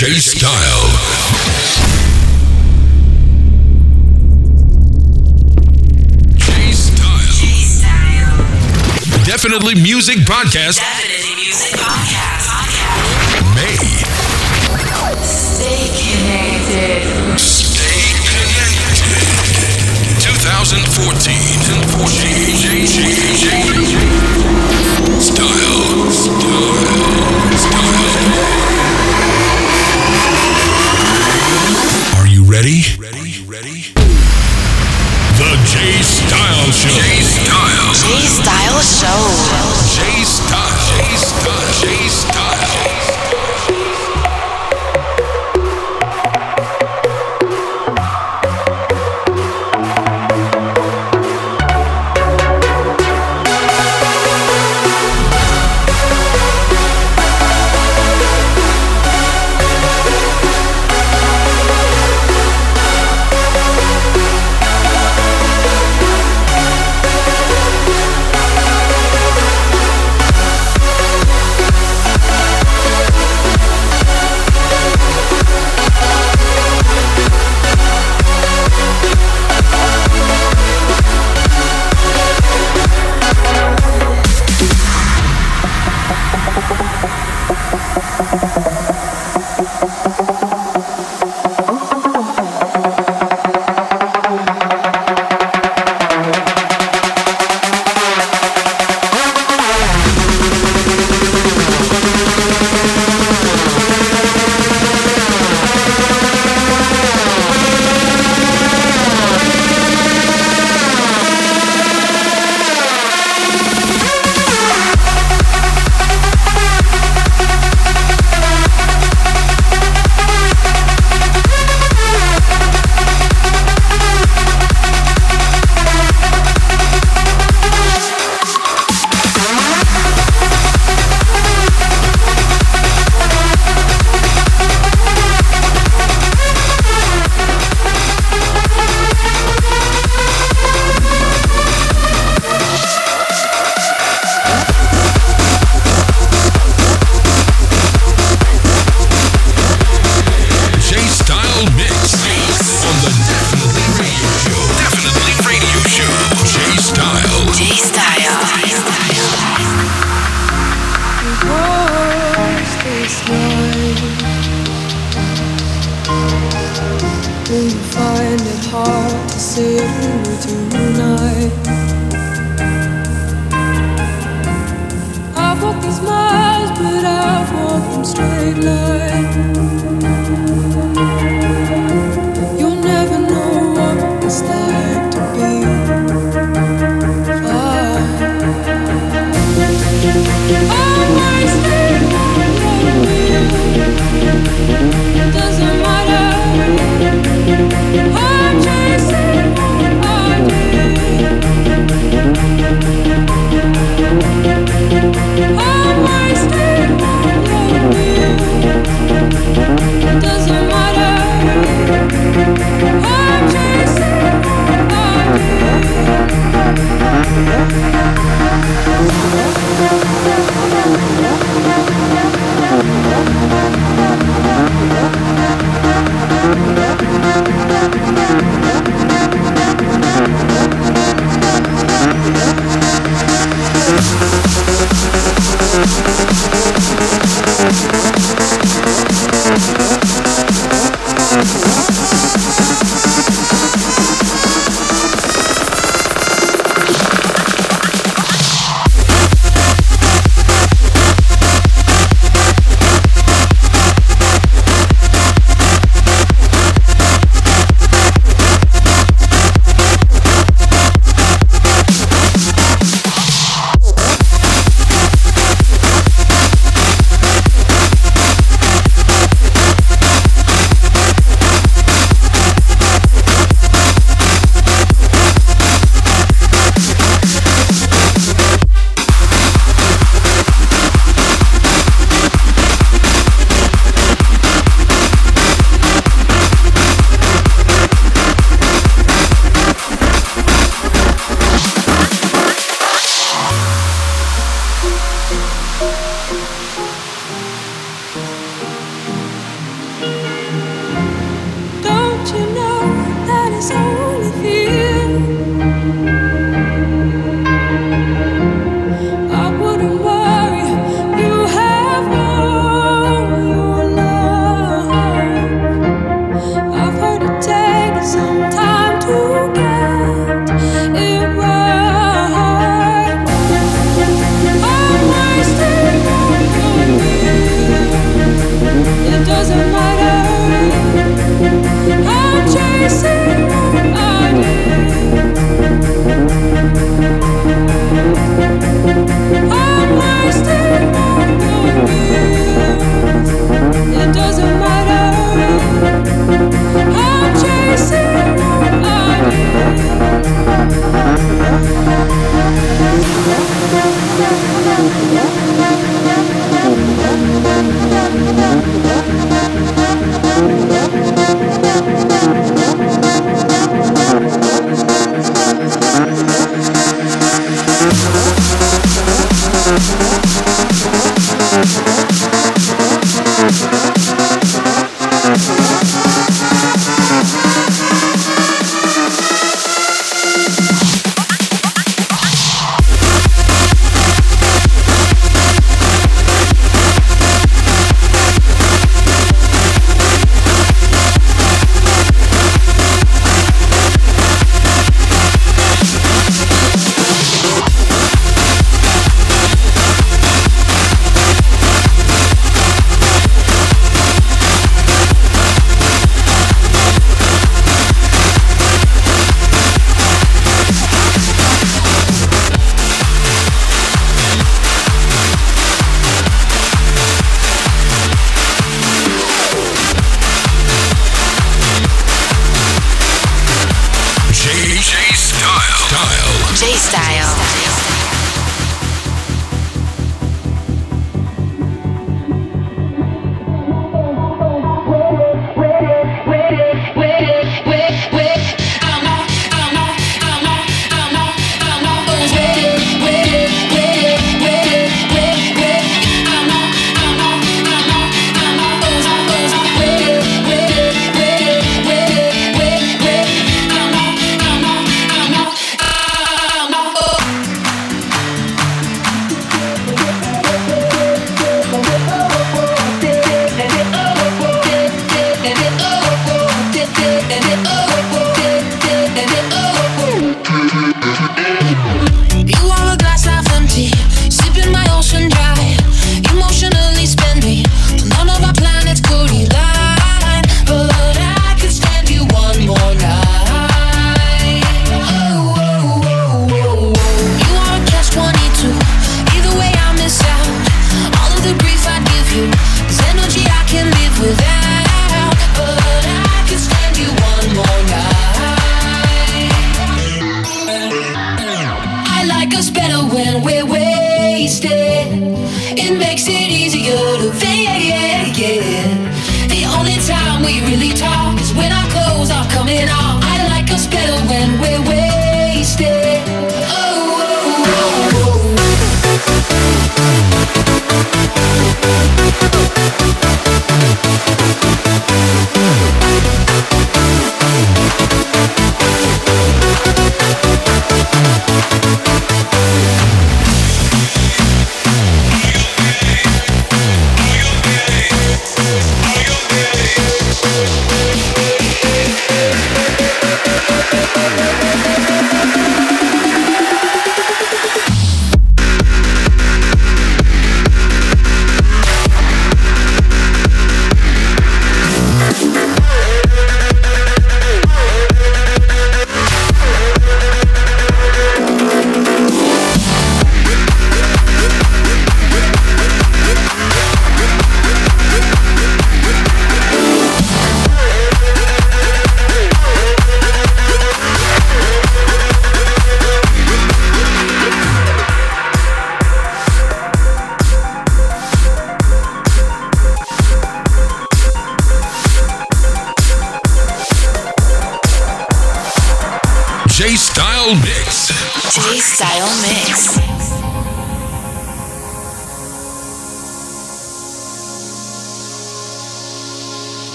J Style. Definitely Music Podcast. Definitely Music Podcast. podcast. Made. Stay connected. Stay connected. 2014. 2014. Style. Style. Style. ready? Ready? Ready? The J Style Show. J Style. J Style Show. Jay Style.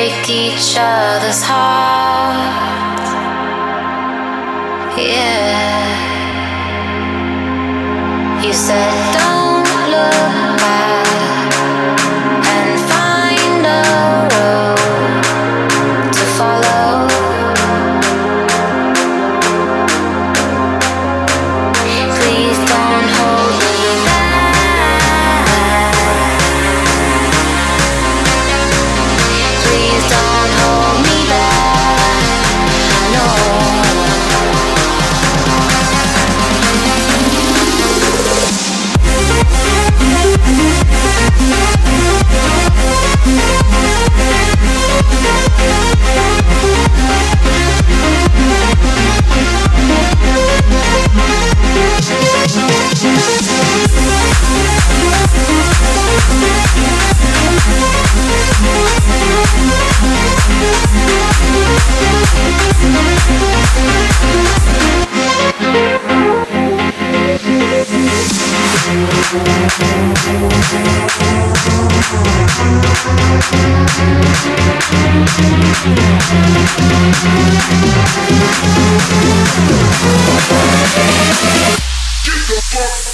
break each other's hearts. Yeah. You said, Get the fuck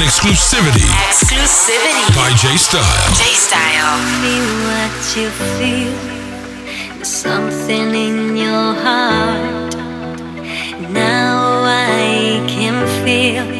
Exclusivity. Exclusivity. By J Style. J Style. Feel what you feel. There's something in your heart. Now I can feel.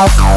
out.